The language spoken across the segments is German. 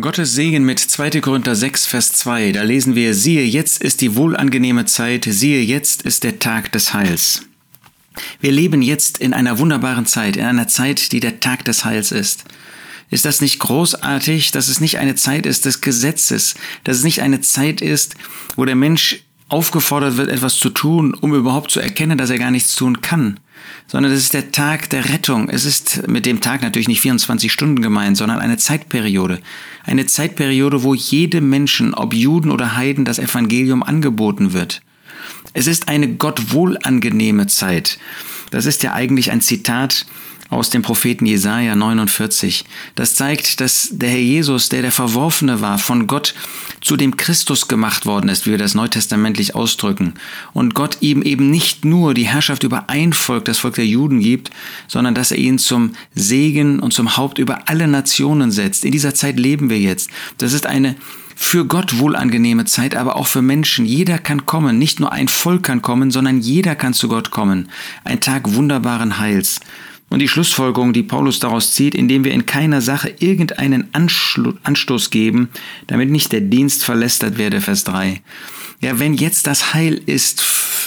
Gottes Segen mit 2. Korinther 6, Vers 2. Da lesen wir, siehe, jetzt ist die wohlangenehme Zeit, siehe, jetzt ist der Tag des Heils. Wir leben jetzt in einer wunderbaren Zeit, in einer Zeit, die der Tag des Heils ist. Ist das nicht großartig, dass es nicht eine Zeit ist des Gesetzes, dass es nicht eine Zeit ist, wo der Mensch aufgefordert wird, etwas zu tun, um überhaupt zu erkennen, dass er gar nichts tun kann, sondern es ist der Tag der Rettung. Es ist mit dem Tag natürlich nicht 24 Stunden gemeint, sondern eine Zeitperiode. Eine Zeitperiode, wo jedem Menschen, ob Juden oder Heiden, das Evangelium angeboten wird. Es ist eine Gott wohlangenehme Zeit. Das ist ja eigentlich ein Zitat aus dem Propheten Jesaja 49. Das zeigt, dass der Herr Jesus, der der Verworfene war, von Gott zu dem Christus gemacht worden ist, wie wir das neutestamentlich ausdrücken. Und Gott ihm eben nicht nur die Herrschaft über ein Volk, das Volk der Juden gibt, sondern dass er ihn zum Segen und zum Haupt über alle Nationen setzt. In dieser Zeit leben wir jetzt. Das ist eine für Gott wohlangenehme Zeit, aber auch für Menschen. Jeder kann kommen, nicht nur ein Volk kann kommen, sondern jeder kann zu Gott kommen. Ein Tag wunderbaren Heils. Und die Schlussfolgerung, die Paulus daraus zieht, indem wir in keiner Sache irgendeinen Anstoß geben, damit nicht der Dienst verlästert werde, Vers 3. Ja, wenn jetzt das Heil ist,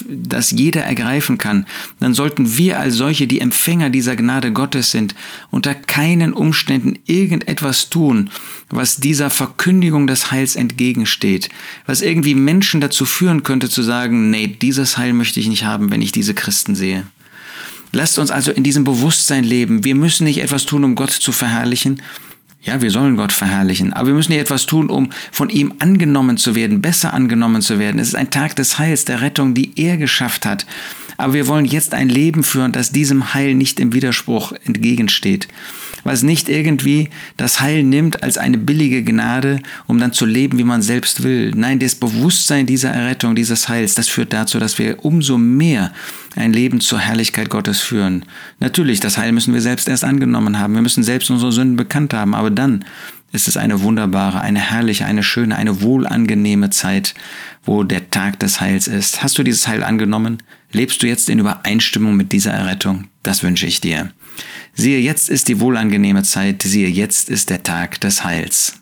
das jeder ergreifen kann, dann sollten wir als solche, die Empfänger dieser Gnade Gottes sind, unter keinen Umständen irgendetwas tun, was dieser Verkündigung des Heils entgegensteht, was irgendwie Menschen dazu führen könnte zu sagen, nee, dieses Heil möchte ich nicht haben, wenn ich diese Christen sehe. Lasst uns also in diesem Bewusstsein leben. Wir müssen nicht etwas tun, um Gott zu verherrlichen. Ja, wir sollen Gott verherrlichen, aber wir müssen nicht etwas tun, um von ihm angenommen zu werden, besser angenommen zu werden. Es ist ein Tag des Heils, der Rettung, die er geschafft hat. Aber wir wollen jetzt ein Leben führen, das diesem Heil nicht im Widerspruch entgegensteht was nicht irgendwie das Heil nimmt als eine billige Gnade, um dann zu leben, wie man selbst will. Nein, das Bewusstsein dieser Errettung, dieses Heils, das führt dazu, dass wir umso mehr ein Leben zur Herrlichkeit Gottes führen. Natürlich, das Heil müssen wir selbst erst angenommen haben. Wir müssen selbst unsere Sünden bekannt haben, aber dann ist es eine wunderbare, eine herrliche, eine schöne, eine wohlangenehme Zeit, wo der Tag des Heils ist. Hast du dieses Heil angenommen? Lebst du jetzt in Übereinstimmung mit dieser Errettung? Das wünsche ich dir. Siehe, jetzt ist die wohlangenehme Zeit, siehe, jetzt ist der Tag des Heils.